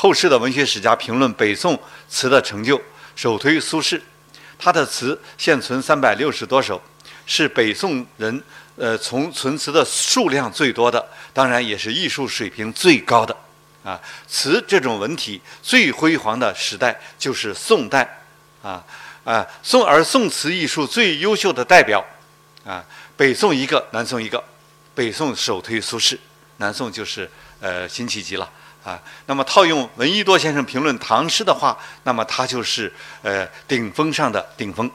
后世的文学史家评论北宋词的成就，首推苏轼。他的词现存三百六十多首，是北宋人呃从存词的数量最多的，当然也是艺术水平最高的。啊，词这种文体最辉煌的时代就是宋代。啊啊，宋而宋词艺术最优秀的代表，啊，北宋一个，南宋一个。北宋首推苏轼，南宋就是呃辛弃疾了。啊，那么套用闻一多先生评论唐诗的话，那么他就是呃顶峰上的顶峰。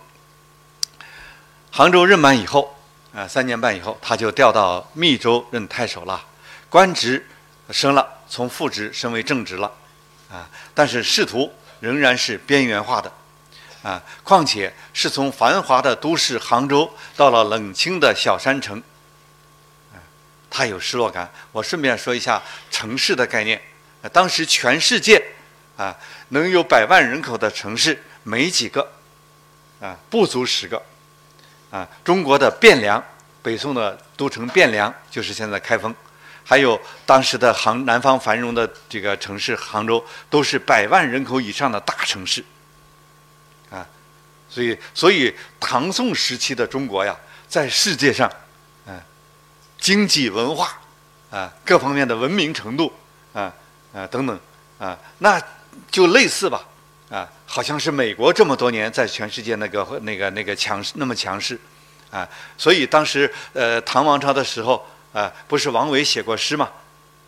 杭州任满以后，啊三年半以后，他就调到密州任太守了，官职升了，从副职升为正职了，啊，但是仕途仍然是边缘化的，啊，况且是从繁华的都市杭州到了冷清的小山城，啊，他有失落感。我顺便说一下城市的概念。当时全世界，啊，能有百万人口的城市没几个，啊，不足十个，啊，中国的汴梁，北宋的都城汴梁就是现在开封，还有当时的杭南方繁荣的这个城市杭州，都是百万人口以上的大城市，啊，所以所以唐宋时期的中国呀，在世界上，啊，经济文化，啊，各方面的文明程度，啊。啊，等等，啊，那就类似吧，啊，好像是美国这么多年在全世界那个那个那个强势那么强势，啊，所以当时呃唐王朝的时候啊，不是王维写过诗嘛，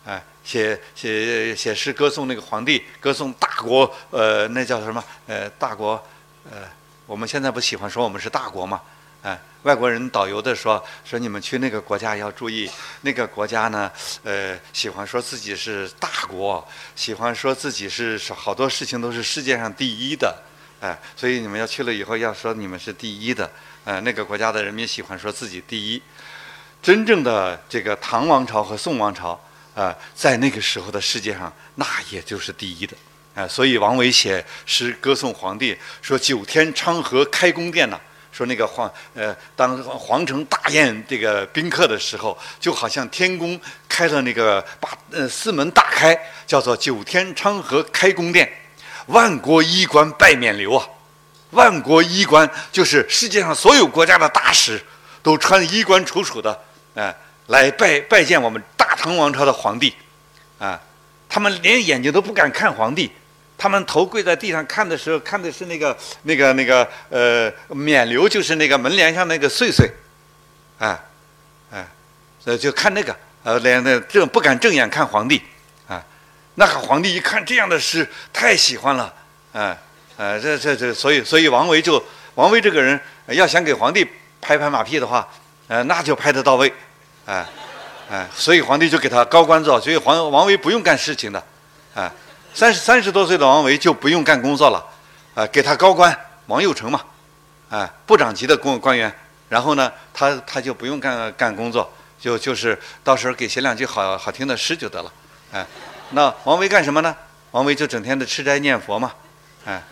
啊，写写写诗歌颂那个皇帝，歌颂大国，呃，那叫什么？呃，大国，呃，我们现在不喜欢说我们是大国嘛。哎，外国人导游的说说你们去那个国家要注意，那个国家呢，呃，喜欢说自己是大国，喜欢说自己是好多事情都是世界上第一的，哎，所以你们要去了以后要说你们是第一的，呃，那个国家的人民喜欢说自己第一。真正的这个唐王朝和宋王朝，啊，在那个时候的世界上，那也就是第一的，哎，所以王维写诗歌颂皇帝，说九天昌河开宫殿呐。说那个皇呃，当皇城大宴这个宾客的时候，就好像天宫开了那个把呃四门大开，叫做九天昌河开宫殿，万国衣冠拜冕旒啊！万国衣冠就是世界上所有国家的大使都穿衣冠楚楚的，哎，来拜拜见我们大唐王朝的皇帝，啊，他们连眼睛都不敢看皇帝。他们头跪在地上看的时候，看的是那个、那个、那个，呃，冕旒就是那个门帘上那个穗穗，哎，啊，呃，就看那个，呃，连那正不敢正眼看皇帝，啊，那个皇帝一看这样的诗，太喜欢了，啊，呃，这这这，所以所以王维就王维这个人要想给皇帝拍拍马屁的话，呃，那就拍得到位，哎，啊，所以皇帝就给他高官做，所以王王维不用干事情的，啊。三十三十多岁的王维就不用干工作了，啊，给他高官王右丞嘛，啊，部长级的公官员，然后呢，他他就不用干干工作，就就是到时候给写两句好好听的诗就得了，哎，那王维干什么呢？王维就整天的吃斋念佛嘛，哎，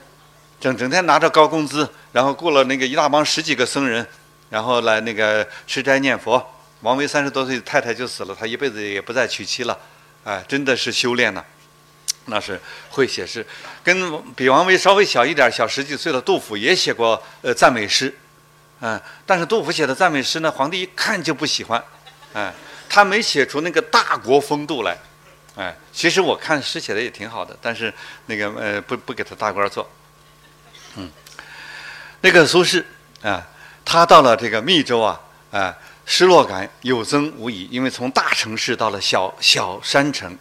整整天拿着高工资，然后雇了那个一大帮十几个僧人，然后来那个吃斋念佛。王维三十多岁太太就死了，他一辈子也不再娶妻了，哎，真的是修炼了。那是会写诗，跟比王维稍微小一点、小十几岁的杜甫也写过呃赞美诗，嗯，但是杜甫写的赞美诗呢，皇帝一看就不喜欢，哎，他没写出那个大国风度来，哎，其实我看诗写的也挺好的，但是那个呃不不给他大官做，嗯，那个苏轼啊，他到了这个密州啊，啊，失落感有增无已，因为从大城市到了小小山城，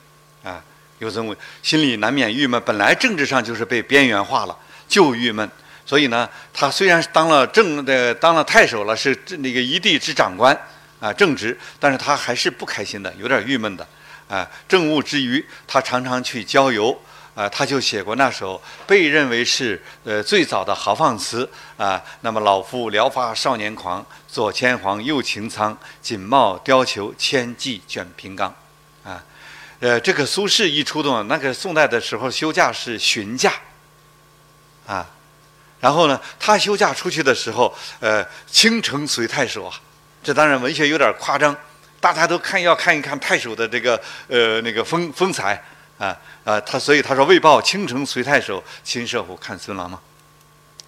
有这么心里难免郁闷，本来政治上就是被边缘化了，就郁闷。所以呢，他虽然当了正的当了太守了，是那个一地之长官啊，正直，但是他还是不开心的，有点郁闷的啊。政务之余，他常常去郊游啊，他就写过那首被认为是呃最早的豪放词啊。那么老夫聊发少年狂，左牵黄，右擎苍，锦帽貂裘，千骑卷平冈。呃，这个苏轼一出动，那个宋代的时候休假是旬假，啊，然后呢，他休假出去的时候，呃，倾城随太守啊，这当然文学有点夸张，大家都看要看一看太守的这个呃那个风风采啊啊，他所以他说“为报倾城随太守，亲射虎看孙郎”嘛。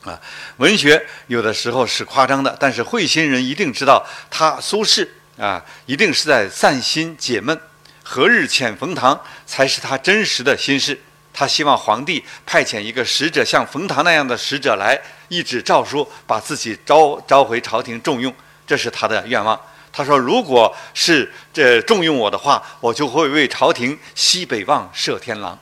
啊，文学有的时候是夸张的，但是会心人一定知道，他苏轼啊，一定是在散心解闷。何日遣冯唐，才是他真实的心事。他希望皇帝派遣一个使者，像冯唐那样的使者来，一纸诏书把自己召召回朝廷重用，这是他的愿望。他说，如果是这重用我的话，我就会为朝廷西北望射天狼。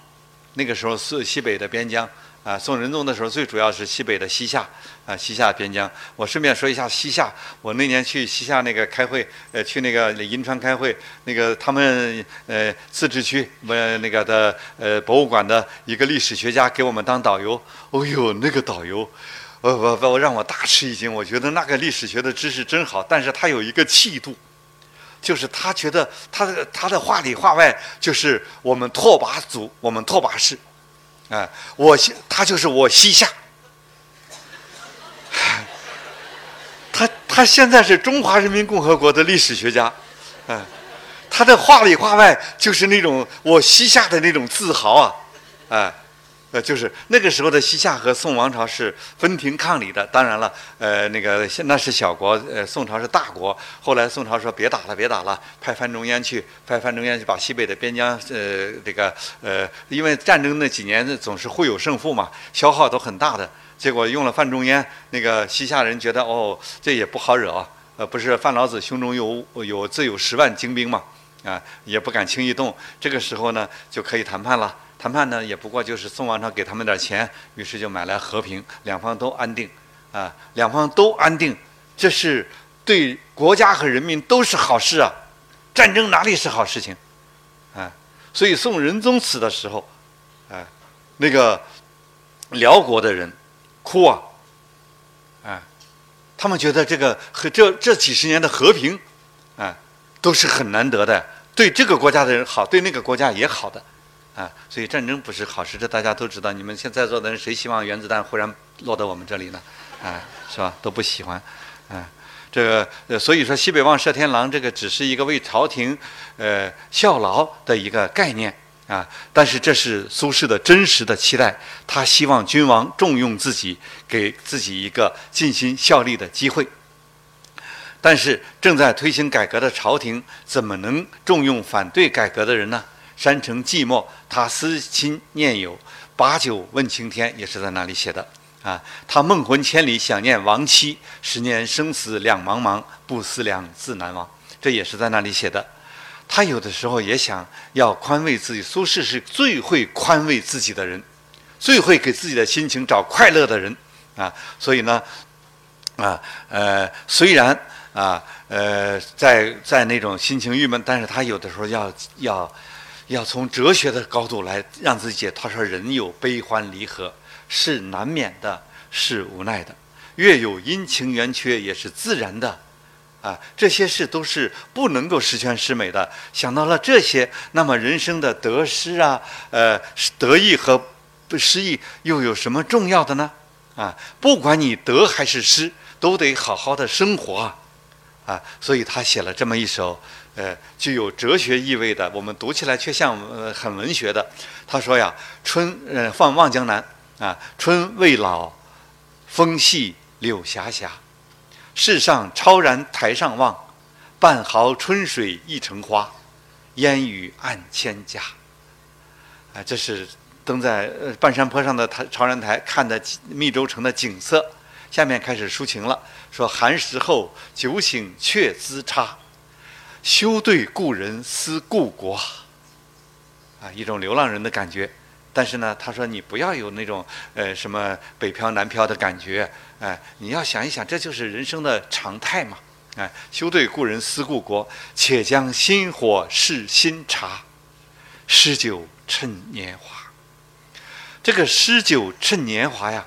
那个时候是西北的边疆。啊，宋仁宗的时候，最主要是西北的西夏，啊，西夏边疆。我顺便说一下西夏，我那年去西夏那个开会，呃，去那个银川开会，那个他们呃自治区呃那个的呃博物馆的一个历史学家给我们当导游。哦呦，那个导游，我我我让我大吃一惊。我觉得那个历史学的知识真好，但是他有一个气度，就是他觉得他的他的话里话外就是我们拓跋族，我们拓跋氏。哎，我西他就是我西夏，他他现在是中华人民共和国的历史学家，哎，他的话里话外就是那种我西夏的那种自豪啊，哎。呃，就是那个时候的西夏和宋王朝是分庭抗礼的。当然了，呃，那个那是小国，呃，宋朝是大国。后来宋朝说别打了，别打了，派范仲淹去，派范仲淹去把西北的边疆，呃，这个，呃，因为战争那几年总是互有胜负嘛，消耗都很大的。结果用了范仲淹，那个西夏人觉得哦，这也不好惹，呃，不是范老子胸中有有自有十万精兵嘛，啊，也不敢轻易动。这个时候呢，就可以谈判了。谈判呢，也不过就是宋王朝给他们点钱，于是就买来和平，两方都安定，啊，两方都安定，这是对国家和人民都是好事啊！战争哪里是好事情，啊，所以宋仁宗死的时候，啊，那个辽国的人哭啊，啊，他们觉得这个和这这几十年的和平，啊，都是很难得的，对这个国家的人好，对那个国家也好的。啊，所以战争不是好事，这大家都知道。你们现在座的人，谁希望原子弹忽然落到我们这里呢？啊，是吧？都不喜欢。啊，这个呃，所以说西北望射天狼，这个只是一个为朝廷呃效劳的一个概念啊。但是这是苏轼的真实的期待，他希望君王重用自己，给自己一个尽心效力的机会。但是正在推行改革的朝廷，怎么能重用反对改革的人呢？山城寂寞，他思亲念友，把酒问青天，也是在那里写的啊。他梦魂千里，想念亡妻，十年生死两茫茫，不思量，自难忘。这也是在那里写的。他有的时候也想要宽慰自己。苏轼是最会宽慰自己的人，最会给自己的心情找快乐的人啊。所以呢，啊呃，虽然啊呃在在那种心情郁闷，但是他有的时候要要。要从哲学的高度来让自己。他说：“人有悲欢离合，是难免的，是无奈的；月有阴晴圆缺，也是自然的。啊，这些事都是不能够十全十美的。想到了这些，那么人生的得失啊，呃，得意和不失意又有什么重要的呢？啊，不管你得还是失，都得好好的生活啊！啊，所以他写了这么一首。”呃，具有哲学意味的，我们读起来却像呃很文学的。他说呀：“春，呃，放望江南啊，春未老，风细柳斜斜，世上超然台上望，半壕春水一城花，烟雨暗千家。”啊，这是登在呃半山坡上的台超然台看的密州城的景色。下面开始抒情了，说：“寒食后，酒醒却滋差。”休对故人思故国，啊，一种流浪人的感觉。但是呢，他说你不要有那种呃什么北漂南漂的感觉，哎，你要想一想，这就是人生的常态嘛。哎，休对故人思故国，且将新火试新茶，诗酒趁年华。这个诗酒趁年华呀，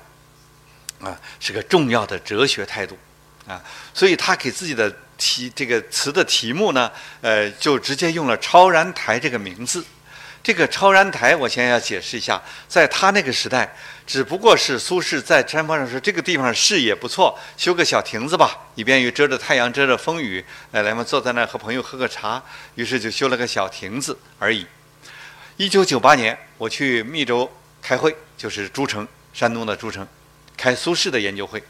啊，是个重要的哲学态度啊。所以他给自己的。题这个词的题目呢，呃，就直接用了“超然台”这个名字。这个“超然台”，我先要解释一下，在他那个时代，只不过是苏轼在山坡上说这个地方视野不错，修个小亭子吧，以便于遮着太阳、遮着风雨，来来嘛，坐在那儿和朋友喝个茶。于是就修了个小亭子而已。一九九八年，我去密州开会，就是诸城，山东的诸城，开苏轼的研究会，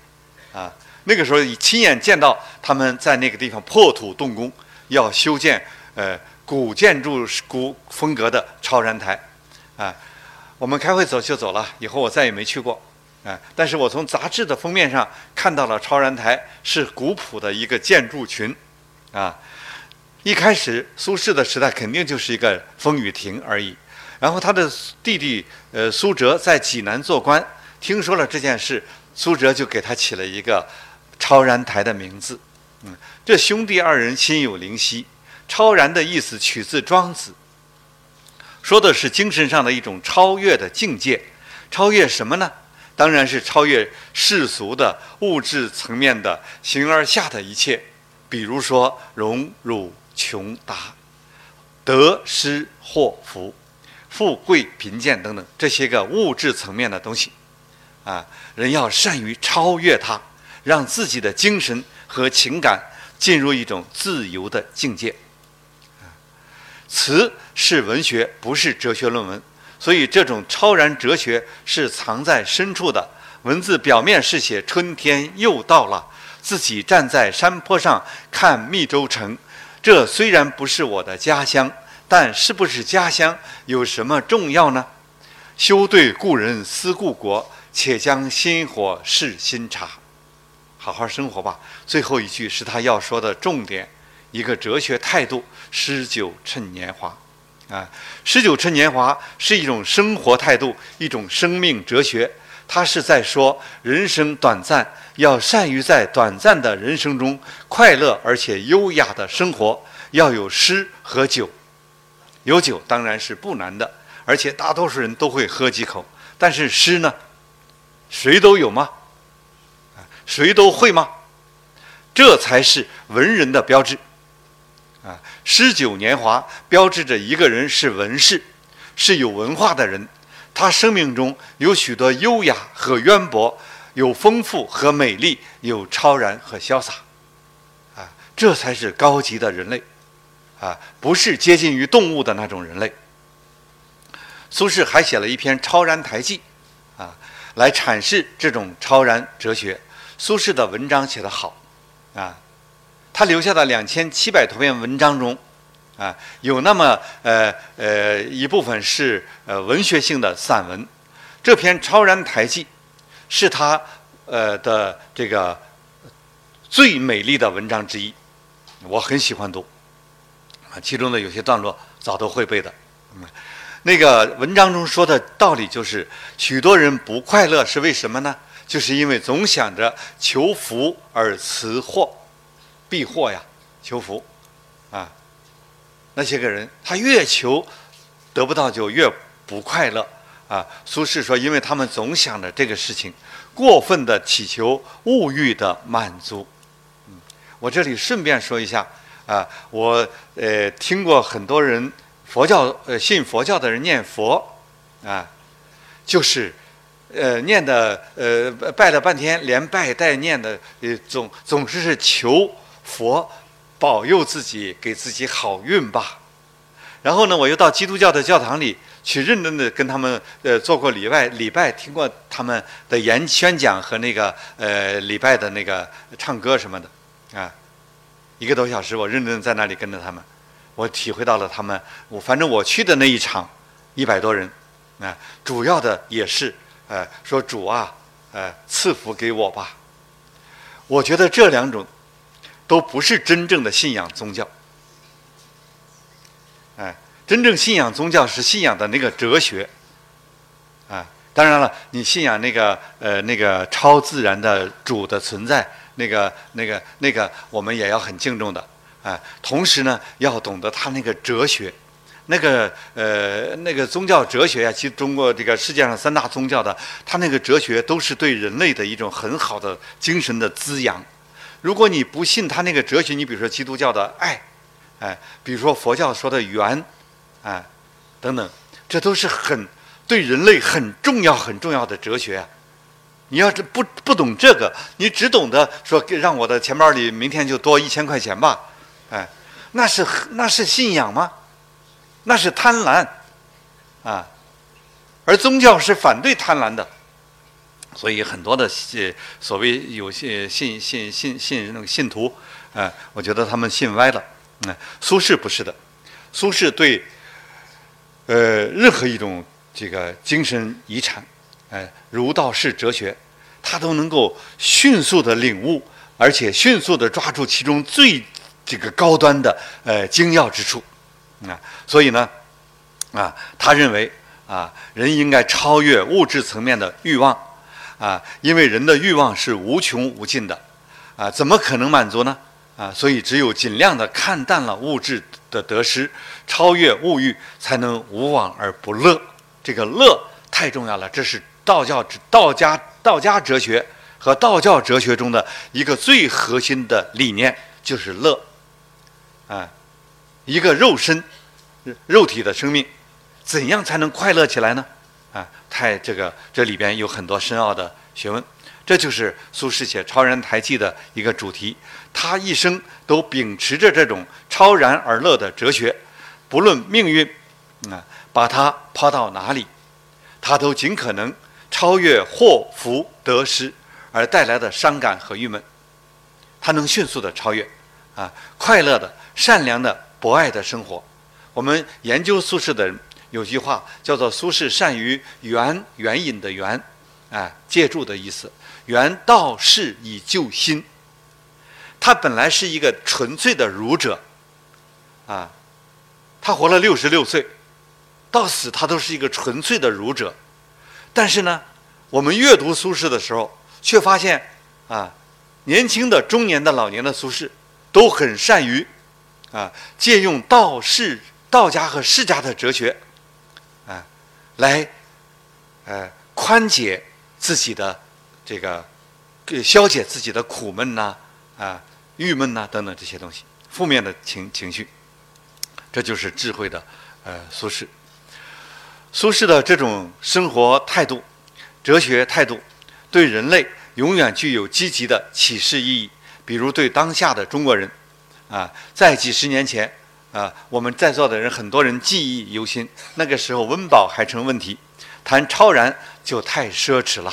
啊，那个时候亲眼见到他们在那个地方破土动工，要修建呃古建筑古风格的超然台，啊，我们开会走就走了，以后我再也没去过，啊，但是我从杂志的封面上看到了超然台是古朴的一个建筑群，啊。一开始，苏轼的时代肯定就是一个风雨亭而已。然后他的弟弟呃苏辙在济南做官，听说了这件事，苏辙就给他起了一个超然台的名字。嗯，这兄弟二人心有灵犀。超然的意思取自庄子，说的是精神上的一种超越的境界。超越什么呢？当然是超越世俗的物质层面的形而下的一切，比如说荣辱。穷达、得失祸福、富贵贫贱等等这些个物质层面的东西，啊，人要善于超越它，让自己的精神和情感进入一种自由的境界。词是文学，不是哲学论文，所以这种超然哲学是藏在深处的。文字表面是写春天又到了，自己站在山坡上看密州城。这虽然不是我的家乡，但是不是家乡有什么重要呢？休对故人思故国，且将新火试新茶，好好生活吧。最后一句是他要说的重点，一个哲学态度：诗酒趁年华。啊，诗酒趁年华是一种生活态度，一种生命哲学。他是在说人生短暂，要善于在短暂的人生中快乐而且优雅的生活。要有诗和酒，有酒当然是不难的，而且大多数人都会喝几口。但是诗呢，谁都有吗？谁都会吗？这才是文人的标志。啊，诗酒年华标志着一个人是文士，是有文化的人。他生命中有许多优雅和渊博，有丰富和美丽，有超然和潇洒，啊，这才是高级的人类，啊，不是接近于动物的那种人类。苏轼还写了一篇《超然台记》，啊，来阐释这种超然哲学。苏轼的文章写得好，啊，他留下的两千七百多篇文章中。啊，有那么呃呃一部分是呃文学性的散文，这篇《超然台记》是他呃的这个最美丽的文章之一，我很喜欢读啊，其中的有些段落早都会背的。嗯，那个文章中说的道理就是，许多人不快乐是为什么呢？就是因为总想着求福而辞祸，避祸呀，求福啊。那些个人，他越求得不到，就越不快乐啊。苏轼说，因为他们总想着这个事情，过分的祈求物欲的满足。嗯，我这里顺便说一下啊，我呃听过很多人佛教呃信佛教的人念佛啊，就是呃念的呃拜了半天，连拜带念的呃总总之是求佛。保佑自己，给自己好运吧。然后呢，我又到基督教的教堂里去，认真的跟他们呃做过礼拜，礼拜听过他们的演宣讲和那个呃礼拜的那个唱歌什么的啊，一个多小时，我认真在那里跟着他们，我体会到了他们。我反正我去的那一场一百多人啊，主要的也是呃说主啊，呃赐福给我吧。我觉得这两种。都不是真正的信仰宗教，哎，真正信仰宗教是信仰的那个哲学，啊，当然了，你信仰那个呃那个超自然的主的存在，那个那个那个我们也要很敬重的，啊，同时呢，要懂得他那个哲学，那个呃那个宗教哲学呀，其实中国这个世界上三大宗教的，他那个哲学都是对人类的一种很好的精神的滋养。如果你不信他那个哲学，你比如说基督教的爱，哎，比如说佛教说的缘，哎，等等，这都是很对人类很重要很重要的哲学。你要是不不懂这个，你只懂得说让我的钱包里明天就多一千块钱吧，哎，那是那是信仰吗？那是贪婪，啊，而宗教是反对贪婪的，所以很多的信所谓有些信信信信那个信徒，啊，我觉得他们信歪了。嗯，苏轼不是的，苏轼对，呃，任何一种这个精神遗产，哎，儒道释哲学，他都能够迅速的领悟，而且迅速的抓住其中最这个高端的呃精要之处，啊，所以呢，啊，他认为啊，人应该超越物质层面的欲望，啊，因为人的欲望是无穷无尽的，啊，怎么可能满足呢？啊，所以只有尽量的看淡了物质的得失，超越物欲，才能无往而不乐。这个乐太重要了，这是道教、道家、道家哲学和道教哲学中的一个最核心的理念，就是乐。啊，一个肉身、肉体的生命，怎样才能快乐起来呢？啊，太这个这里边有很多深奥的学问。这就是苏轼写《超然台记》的一个主题。他一生都秉持着这种超然而乐的哲学，不论命运啊，把他抛到哪里，他都尽可能超越祸福得失而带来的伤感和郁闷。他能迅速的超越啊，快乐的、善良的、博爱的生活。我们研究苏轼的人有句话叫做“苏轼善于援援引的援”，啊，借助的意思。原道士以救心。他本来是一个纯粹的儒者，啊，他活了六十六岁，到死他都是一个纯粹的儒者。但是呢，我们阅读苏轼的时候，却发现啊，年轻的、中年的、老年的苏轼，都很善于啊，借用道士、道家和世家的哲学，啊，来，呃，宽解自己的。这个，消解自己的苦闷呐，啊，郁闷呐等等这些东西，负面的情情绪，这就是智慧的，呃，苏轼。苏轼的这种生活态度、哲学态度，对人类永远具有积极的启示意义。比如对当下的中国人，啊，在几十年前，啊，我们在座的人很多人记忆犹新，那个时候温饱还成问题，谈超然就太奢侈了，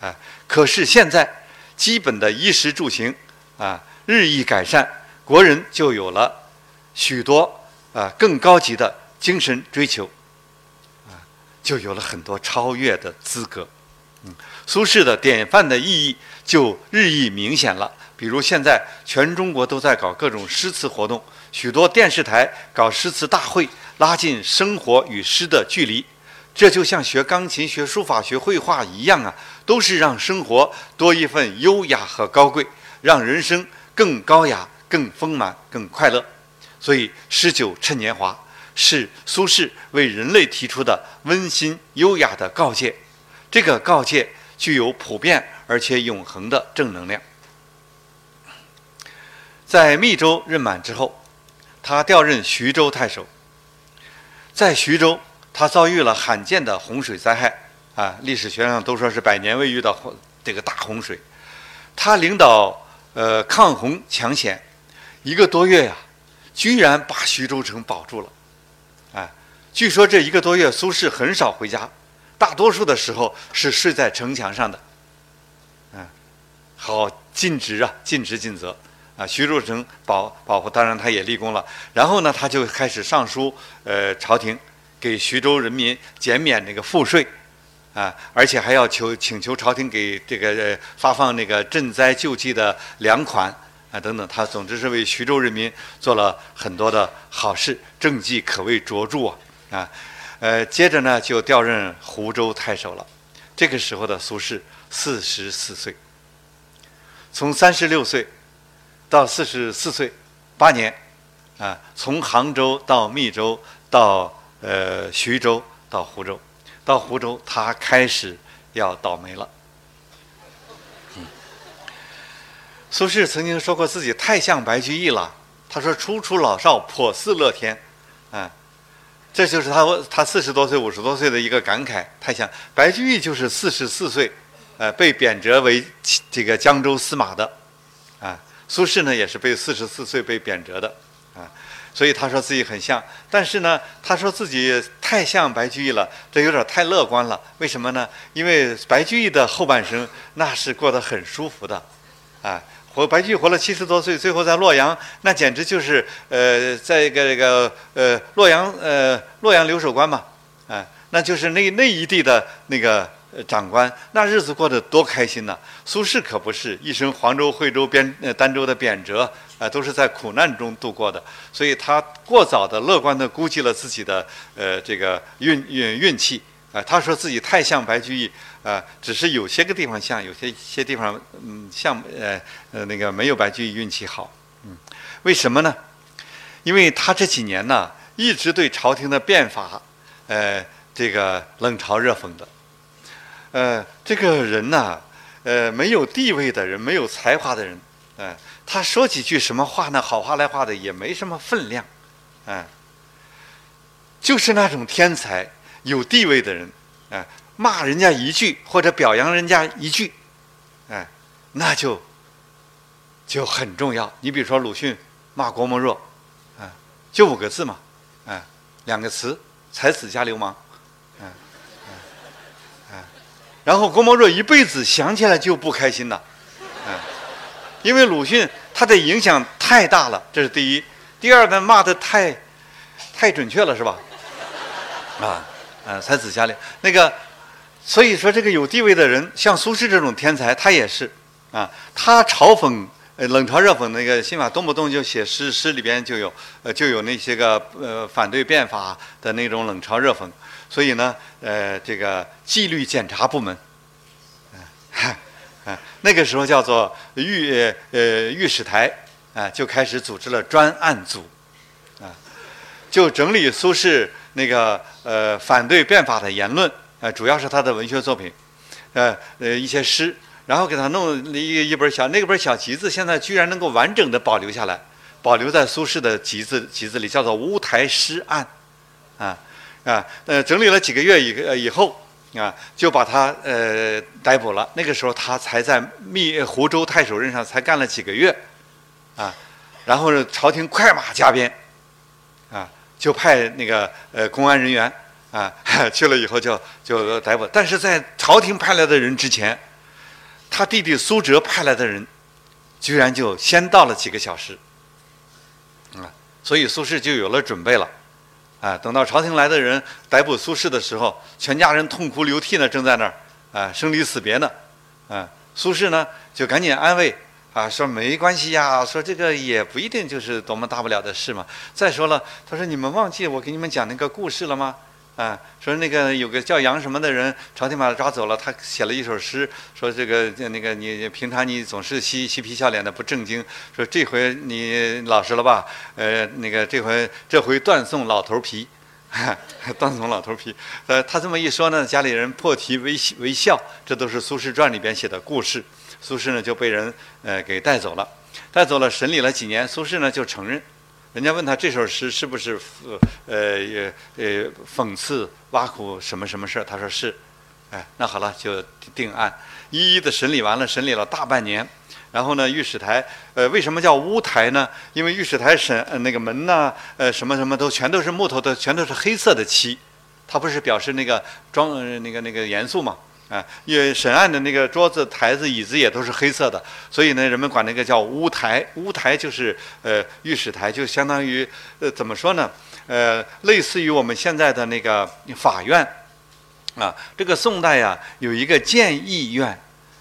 啊。可是现在，基本的衣食住行啊日益改善，国人就有了许多啊更高级的精神追求，啊，就有了很多超越的资格。苏轼的典范的意义就日益明显了。比如现在全中国都在搞各种诗词活动，许多电视台搞诗词大会，拉近生活与诗的距离。这就像学钢琴、学书法、学绘画一样啊，都是让生活多一份优雅和高贵，让人生更高雅、更丰满、更快乐。所以，诗酒趁年华是苏轼为人类提出的温馨优雅的告诫。这个告诫具有普遍而且永恒的正能量。在密州任满之后，他调任徐州太守，在徐州。他遭遇了罕见的洪水灾害，啊，历史学上都说是百年未遇的这个大洪水。他领导呃抗洪抢险，一个多月呀，居然把徐州城保住了。哎，据说这一个多月苏轼很少回家，大多数的时候是睡在城墙上的。嗯，好尽职啊，尽职尽责啊。徐州城保保护，当然他也立功了。然后呢，他就开始上书呃朝廷。给徐州人民减免那个赋税，啊，而且还要求请求朝廷给这个发放那个赈灾救济的粮款啊等等。他总之是为徐州人民做了很多的好事，政绩可谓卓著啊啊。呃，接着呢就调任湖州太守了。这个时候的苏轼四十四岁，从三十六岁到四十四岁，八年啊，从杭州到密州到。呃，徐州到湖州，到湖州，他开始要倒霉了。苏轼曾经说过自己太像白居易了。他说：“初出老少，颇似乐天。”啊，这就是他他四十多岁、五十多岁的一个感慨。太像白居易，就是四十四岁，呃，被贬谪为这个江州司马的。啊，苏轼呢，也是被四十四岁被贬谪的。啊，所以他说自己很像。但是呢，他说自己太像白居易了，这有点太乐观了。为什么呢？因为白居易的后半生那是过得很舒服的，啊，活白居易活了七十多岁，最后在洛阳，那简直就是呃，在一个这个呃洛阳呃洛阳留守官嘛，啊，那就是那那一地的那个长官，那日子过得多开心呐！苏轼可不是一生黄州、惠州、边呃儋州的贬谪。啊，都是在苦难中度过的，所以他过早的乐观的估计了自己的呃这个运运运气啊。他说自己太像白居易啊，只是有些个地方像，有些些地方嗯像呃呃那个没有白居易运气好，嗯，为什么呢？因为他这几年呢一直对朝廷的变法呃这个冷嘲热讽的，呃这个人呢呃没有地位的人，没有才华的人，哎。他说几句什么话呢？好话赖话的也没什么分量，哎，就是那种天才、有地位的人，哎，骂人家一句或者表扬人家一句，哎，那就就很重要。你比如说鲁迅骂郭沫若，啊，就五个字嘛，哎，两个词：才子加流氓，嗯，哎，然后郭沫若一辈子想起来就不开心了，嗯，因为鲁迅。他的影响太大了，这是第一。第二呢，骂的太，太准确了，是吧？啊，啊，才子佳丽那个，所以说这个有地位的人，像苏轼这种天才，他也是啊。他嘲讽，呃，冷嘲热讽那个新法，动不动就写诗，诗里边就有，呃，就有那些个呃反对变法的那种冷嘲热讽。所以呢，呃，这个纪律检查部门，嗯。那个时候叫做御呃御史台啊，就开始组织了专案组，啊，就整理苏轼那个呃反对变法的言论，呃，主要是他的文学作品，呃呃一些诗，然后给他弄一一本小那本小集子，现在居然能够完整的保留下来，保留在苏轼的集子集子里，叫做《乌台诗案》，啊啊呃整理了几个月以以后。啊，就把他呃逮捕了。那个时候他才在密湖州太守任上才干了几个月，啊，然后朝廷快马加鞭，就派那个呃公安人员啊 去了以后就就逮捕。但是在朝廷派来的人之前，他弟弟苏辙派来的人，居然就先到了几个小时，啊，所以苏轼就有了准备了。啊，等到朝廷来的人逮捕苏轼的时候，全家人痛哭流涕呢，正在那儿啊，生离死别呢，啊，苏轼呢就赶紧安慰啊，说没关系呀，说这个也不一定就是多么大不了的事嘛。再说了，他说你们忘记我给你们讲那个故事了吗？啊，说那个有个叫杨什么的人，朝廷把他抓走了，他写了一首诗，说这个那个你平常你总是嬉嬉皮笑脸的不正经，说这回你老实了吧？呃，那个这回这回断送老头皮，断送老头皮。呃，他这么一说呢，家里人破涕为为笑，这都是《苏轼传》里边写的故事。苏轼呢就被人呃给带走了，带走了审理了几年，苏轼呢就承认。人家问他这首诗是不是呃呃呃讽刺挖苦什么什么事儿？他说是，哎，那好了就定案，一一的审理完了，审理了大半年。然后呢，御史台呃为什么叫乌台呢？因为御史台审那个门呐呃什么什么都全都是木头的，全都是黑色的漆，它不是表示那个庄那个那个严肃嘛。啊，因为审案的那个桌子、台子、椅子也都是黑色的，所以呢，人们管那个叫乌台。乌台就是呃御史台，就相当于呃怎么说呢？呃，类似于我们现在的那个法院啊。这个宋代呀，有一个谏议院，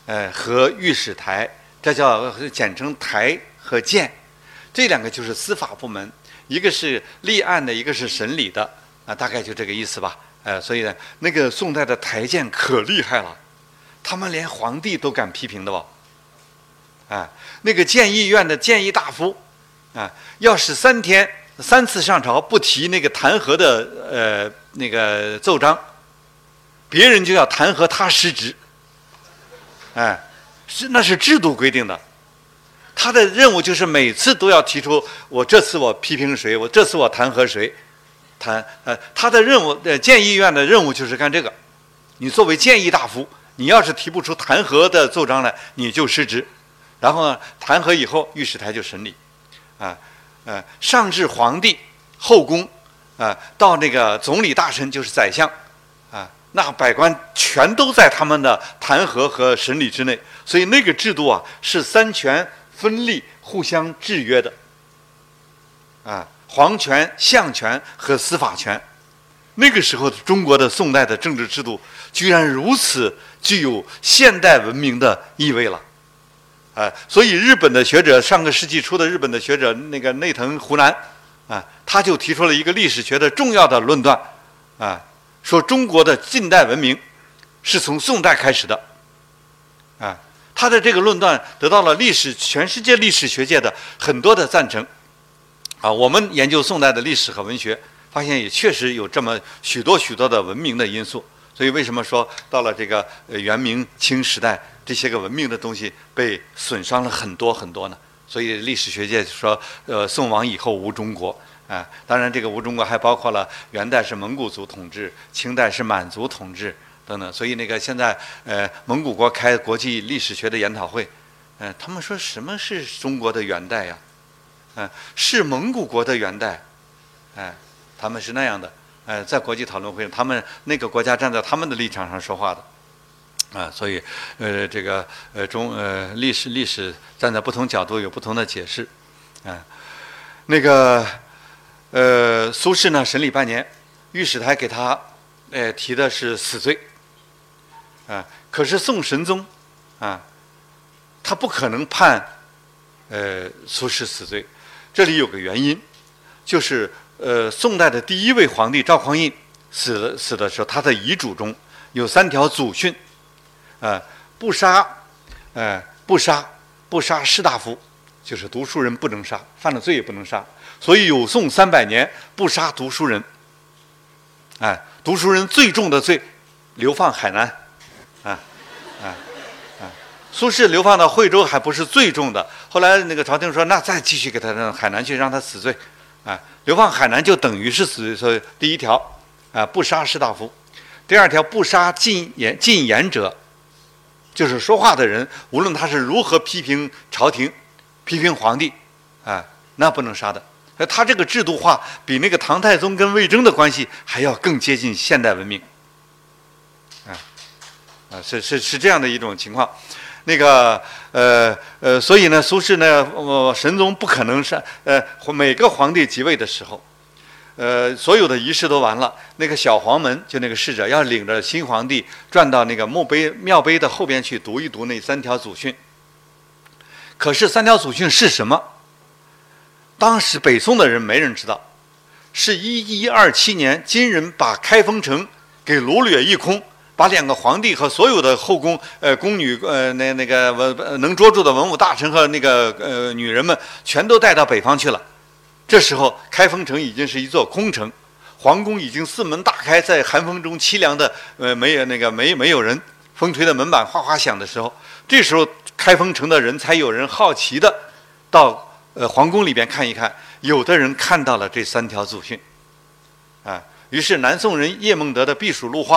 呃和御史台，这叫简称台和谏，这两个就是司法部门，一个是立案的，一个是审理的，啊，大概就这个意思吧。哎，所以呢，那个宋代的台谏可厉害了，他们连皇帝都敢批评的吧？哎，那个谏议院的谏议大夫，啊，要是三天三次上朝不提那个弹劾的呃那个奏章，别人就要弹劾他失职。哎，是那是制度规定的，他的任务就是每次都要提出我这次我批评谁，我这次我弹劾谁。谈呃，他的任务呃，建议院的任务就是干这个。你作为建议大夫，你要是提不出弹劾的奏章来，你就失职。然后呢，弹劾以后，御史台就审理。啊，呃，上至皇帝、后宫，啊，到那个总理大臣就是宰相，啊，那百官全都在他们的弹劾和审理之内，所以那个制度啊是三权分立、互相制约的，啊，皇权、相权和司法权。那个时候的，中国的宋代的政治制度居然如此具有现代文明的意味了，啊，所以日本的学者，上个世纪初的日本的学者那个内藤湖南，啊，他就提出了一个历史学的重要的论断，啊，说中国的近代文明是从宋代开始的，啊，他的这个论断得到了历史全世界历史学界的很多的赞成，啊，我们研究宋代的历史和文学。发现也确实有这么许多许多的文明的因素，所以为什么说到了这个呃元明清时代，这些个文明的东西被损伤了很多很多呢？所以历史学界说，呃，宋亡以后无中国啊。当然，这个无中国还包括了元代是蒙古族统治，清代是满族统治等等。所以那个现在呃蒙古国开国际历史学的研讨会，嗯，他们说什么是中国的元代呀？嗯，是蒙古国的元代，哎。他们是那样的，哎，在国际讨论会上，他们那个国家站在他们的立场上说话的，啊，所以，呃，这个，呃，中，呃，历史，历史站在不同角度有不同的解释，啊，那个，呃，苏轼呢，审理半年，御史台给他，呃，提的是死罪，啊，可是宋神宗，啊，他不可能判，呃，苏轼死罪，这里有个原因，就是。呃，宋代的第一位皇帝赵匡胤死死的时候，他的遗嘱中有三条祖训，呃，不杀，呃，不杀，不杀士大夫，就是读书人不能杀，犯了罪也不能杀。所以有宋三百年不杀读书人，哎，读书人最重的罪，流放海南，啊，啊，啊，苏轼流放到惠州还不是最重的，后来那个朝廷说，那再继续给他让海南去，让他死罪。啊，流放海南就等于是死罪。所以第一条，啊，不杀士大夫；第二条，不杀进言进言者，就是说话的人，无论他是如何批评朝廷、批评皇帝，啊，那不能杀的。他这个制度化比那个唐太宗跟魏征的关系还要更接近现代文明。啊，啊，是是是这样的一种情况。那个呃呃，所以呢，苏轼呢，呃，神宗不可能是呃，每个皇帝即位的时候，呃，所有的仪式都完了，那个小黄门就那个侍者要领着新皇帝转到那个墓碑庙碑的后边去读一读那三条祖训。可是三条祖训是什么？当时北宋的人没人知道，是一一二七年金人把开封城给掳掠一空。把两个皇帝和所有的后宫呃宫女呃那那个文能捉住的文武大臣和那个呃女人们全都带到北方去了。这时候开封城已经是一座空城，皇宫已经四门大开，在寒风中凄凉的呃没有那个没没有人，风吹的门板哗哗响的时候，这时候开封城的人才有人好奇的到呃皇宫里边看一看，有的人看到了这三条祖训，啊，于是南宋人叶梦得的《避暑录话》。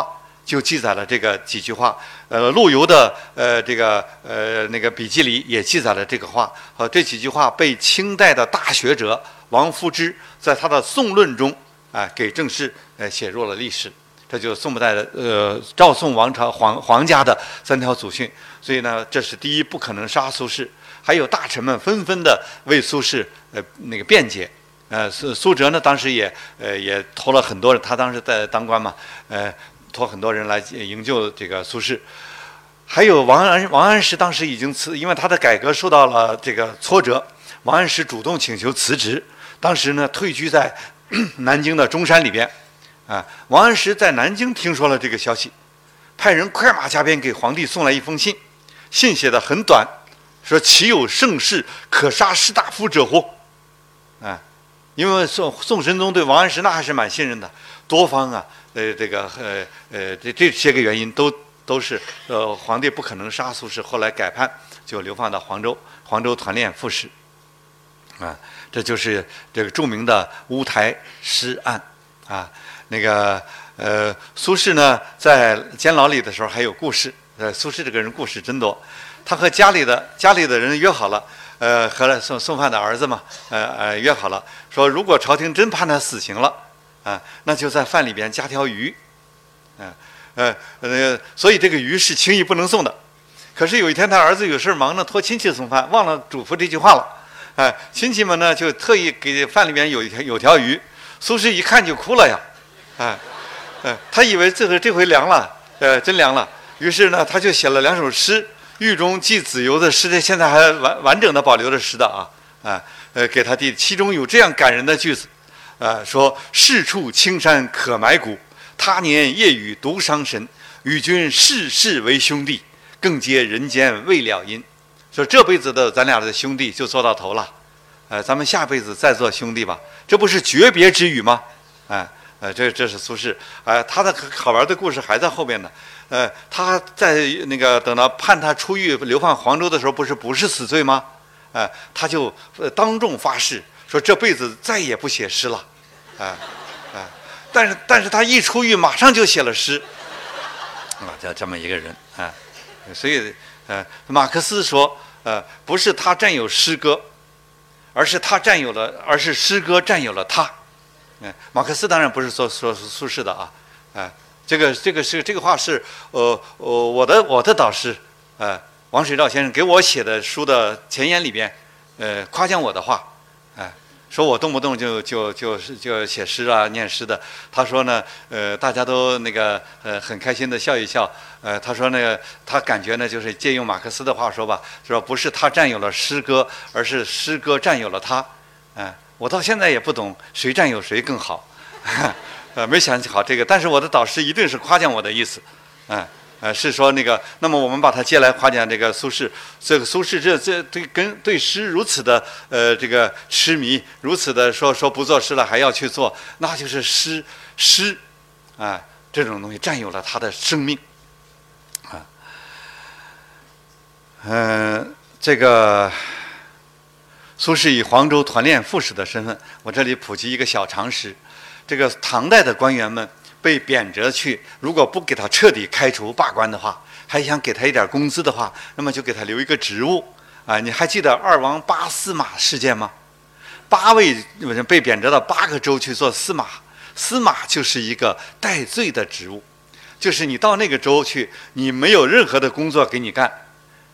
就记载了这个几句话，呃，陆游的呃这个呃那个笔记里也记载了这个话，和这几句话被清代的大学者王夫之在他的《宋论》中啊给正式呃写入了历史，这就是宋代的呃赵宋王朝皇皇家的三条祖训，所以呢，这是第一不可能杀苏轼，还有大臣们纷纷的为苏轼呃那个辩解，呃苏苏辙呢当时也呃也投了很多人，他当时在当官嘛，呃。托很多人来营救这个苏轼，还有王安王安石当时已经辞，因为他的改革受到了这个挫折，王安石主动请求辞职，当时呢退居在 南京的中山里边，啊，王安石在南京听说了这个消息，派人快马加鞭给皇帝送来一封信，信写的很短，说岂有盛世可杀士大夫者乎？啊，因为宋宋神宗对王安石那还是蛮信任的，多方啊。呃，这个呃呃，这这些个原因都都是呃，皇帝不可能杀苏轼，后来改判就流放到黄州，黄州团练副使，啊，这就是这个著名的乌台诗案啊。那个呃，苏轼呢，在监牢里的时候还有故事。呃，苏轼这个人故事真多。他和家里的家里的人约好了，呃和送送饭的儿子嘛，呃呃约好了，说如果朝廷真判他死刑了，啊，那就在饭里边加条鱼，嗯呃呃，所以这个鱼是轻易不能送的。可是有一天他儿子有事忙着托亲戚送饭，忘了嘱咐这句话了，哎，亲戚们呢就特意给饭里面有一条有条鱼，苏轼一看就哭了呀，哎，哎，他以为这回这回凉了，呃，真凉了。于是呢，他就写了两首诗，《狱中寄子由》的诗，这现在还完完整的保留着诗的啊，啊，呃，给他弟，其中有这样感人的句子，啊，说世处青山可埋骨，他年夜雨独伤神，与君世世为兄弟，更结人间未了因。说这辈子的咱俩的兄弟就做到头了，呃，咱们下辈子再做兄弟吧，这不是诀别之语吗？哎，呃，这这是苏轼，哎，他的好玩的故事还在后边呢。呃，他在那个等到判他出狱流放黄州的时候，不是不是死罪吗？呃，他就当众发誓说这辈子再也不写诗了，啊啊！但是但是他一出狱，马上就写了诗，啊，叫这么一个人啊。所以呃，马克思说，呃，不是他占有诗歌，而是他占有了，而是诗歌占有了他。嗯，马克思当然不是说说苏轼的啊，啊。这个这个是这个话是呃呃我的我的导师呃王水照先生给我写的书的前言里边呃夸奖我的话哎说我动不动就就就是就写诗啊念诗的。他说呢呃大家都那个呃很开心的笑一笑。呃他说那个他感觉呢就是借用马克思的话说吧说不是他占有了诗歌而是诗歌占有了他。哎我到现在也不懂谁占有谁更好。呃，没想起好这个，但是我的导师一定是夸奖我的意思，哎，呃，是说那个，那么我们把他接来夸奖这个苏轼，这个苏轼这这对跟对诗如此的呃这个痴迷，如此的说说不作诗了还要去做，那就是诗诗，啊，这种东西占有了他的生命，啊，嗯，这个苏轼以黄州团练副使的身份，我这里普及一个小常识。这个唐代的官员们被贬谪去，如果不给他彻底开除罢官的话，还想给他一点工资的话，那么就给他留一个职务啊！你还记得二王八司马事件吗？八位被贬谪到八个州去做司马，司马就是一个戴罪的职务，就是你到那个州去，你没有任何的工作给你干，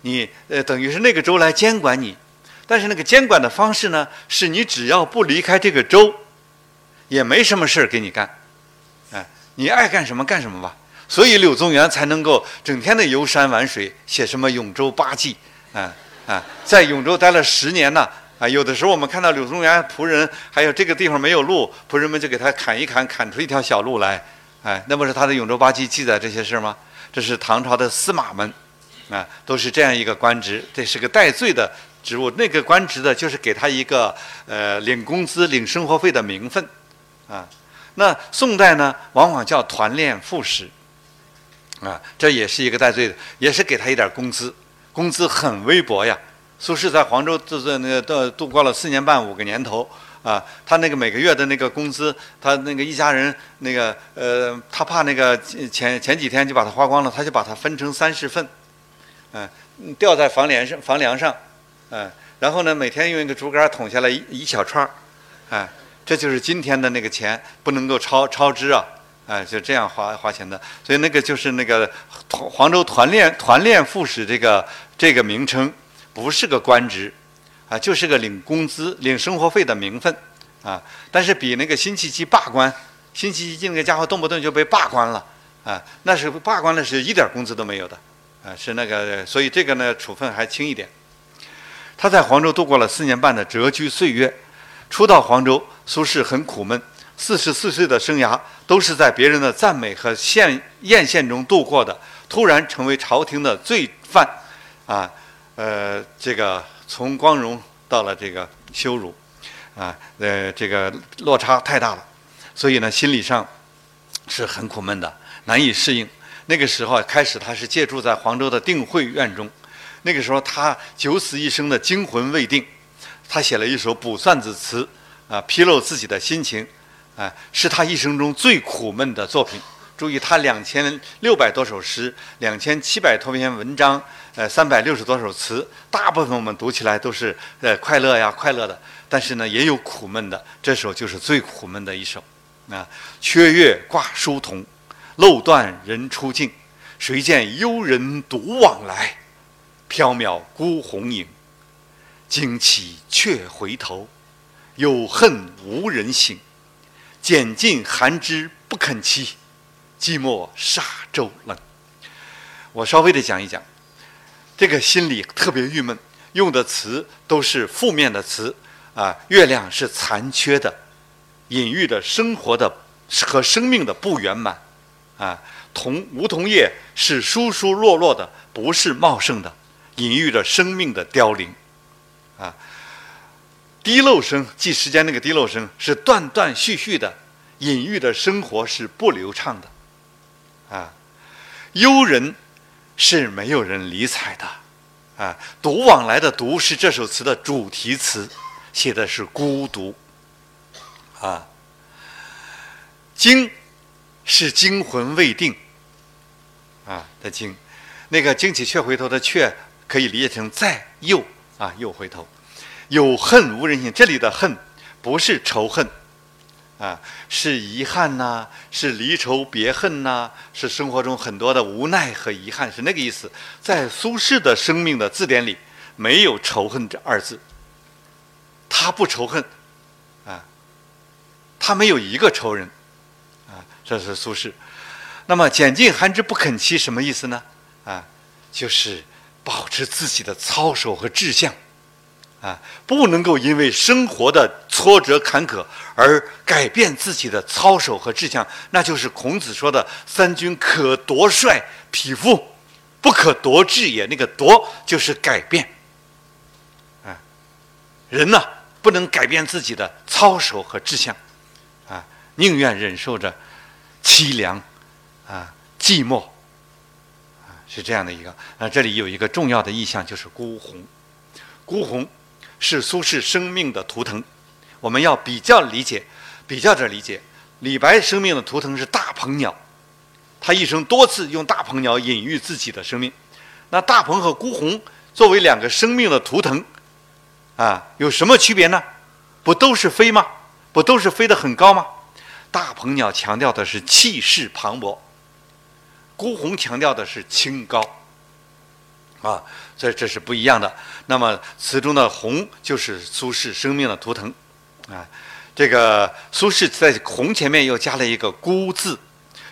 你呃等于是那个州来监管你，但是那个监管的方式呢，是你只要不离开这个州。也没什么事儿给你干，你爱干什么干什么吧。所以柳宗元才能够整天的游山玩水，写什么《永州八记》，啊啊，在永州待了十年呢。啊，有的时候我们看到柳宗元仆人，还有这个地方没有路，仆人们就给他砍一砍，砍出一条小路来，哎，那不是他的《永州八记》记载这些事儿吗？这是唐朝的司马们，啊，都是这样一个官职，这是个戴罪的职务。那个官职的就是给他一个呃领工资、领生活费的名分。啊，那宋代呢，往往叫团练副使，啊，这也是一个戴罪的，也是给他一点工资，工资很微薄呀。苏轼在黄州度那个度度过了四年半五个年头，啊，他那个每个月的那个工资，他那个一家人那个呃，他怕那个前前几天就把它花光了，他就把它分成三十份，嗯，吊在房梁上房梁上，嗯，然后呢，每天用一个竹竿捅下来一一小串儿，哎。这就是今天的那个钱不能够超超支啊，哎，就这样花花钱的，所以那个就是那个黄州团练团练副使这个这个名称，不是个官职，啊，就是个领工资、领生活费的名分，啊，但是比那个辛弃疾罢官，辛弃疾那个家伙动不动就被罢官了，啊，那是罢官了是一点工资都没有的，啊，是那个，所以这个呢处分还轻一点。他在黄州度过了四年半的谪居岁月。初到黄州，苏轼很苦闷。四十四岁的生涯都是在别人的赞美和羡艳羡中度过的。突然成为朝廷的罪犯，啊，呃，这个从光荣到了这个羞辱，啊，呃，这个落差太大了，所以呢，心理上是很苦闷的，难以适应。那个时候开始，他是借住在黄州的定慧院中。那个时候，他九死一生的惊魂未定。他写了一首卜算子词，啊，披露自己的心情，啊，是他一生中最苦闷的作品，注意，他两千六百多首诗，两千七百多篇文章，呃，三百六十多首词，大部分我们读起来都是呃快乐呀，快乐的。但是呢，也有苦闷的，这首就是最苦闷的一首。啊，缺月挂疏桐，漏断人初静。谁见幽人独往来？缥缈孤鸿影。惊起却回头，有恨无人省。拣尽寒枝不肯栖，寂寞沙洲冷。我稍微的讲一讲，这个心里特别郁闷，用的词都是负面的词啊。月亮是残缺的，隐喻着生活的和生命的不圆满啊。桐梧桐叶是疏疏落落的，不是茂盛的，隐喻着生命的凋零啊。滴漏声，记时间那个滴漏声是断断续续的，隐喻的生活是不流畅的，啊，幽人是没有人理睬的，啊，独往来的独是这首词的主题词，写的是孤独，啊，惊是惊魂未定，啊的惊，那个惊起却回头的却可以理解成再又啊又回头。有恨无人省，这里的恨不是仇恨，啊，是遗憾呐，是离愁别恨呐，是生活中很多的无奈和遗憾，是那个意思。在苏轼的生命的字典里，没有仇恨这二字，他不仇恨，啊，他没有一个仇人，啊，这是苏轼。那么拣尽寒枝不肯栖，什么意思呢？啊，就是保持自己的操守和志向。啊，不能够因为生活的挫折坎坷而改变自己的操守和志向，那就是孔子说的“三军可夺帅，匹夫不可夺志也”。那个“夺”就是改变。啊，人呢不能改变自己的操守和志向，啊，宁愿忍受着凄凉，啊，寂寞，啊，是这样的一个。啊，这里有一个重要的意象，就是孤鸿，孤鸿。是苏轼生命的图腾，我们要比较理解，比较着理解。李白生命的图腾是大鹏鸟，他一生多次用大鹏鸟隐喻自己的生命。那大鹏和孤鸿作为两个生命的图腾，啊，有什么区别呢？不都是飞吗？不都是飞得很高吗？大鹏鸟强调的是气势磅礴，孤鸿强调的是清高。啊，这这是不一样的。那么词中的鸿就是苏轼生命的图腾，啊，这个苏轼在鸿前面又加了一个孤字，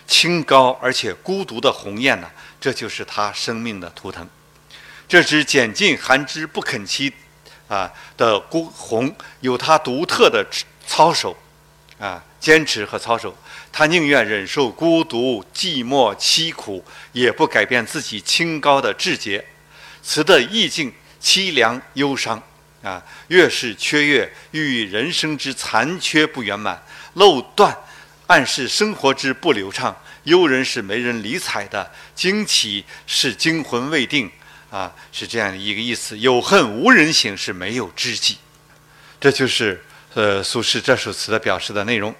清高而且孤独的鸿雁呢，这就是他生命的图腾。这只拣尽寒枝不肯栖，啊的孤鸿有他独特的操守，啊，坚持和操守。他宁愿忍受孤独、寂寞、凄苦，也不改变自己清高的志节。词的意境凄凉忧伤啊，月是缺月，寓意人生之残缺不圆满；漏断暗示生活之不流畅；幽人是没人理睬的；惊起是惊魂未定啊，是这样一个意思。有恨无人省是没有知己，这就是呃苏轼这首词的表示的内容。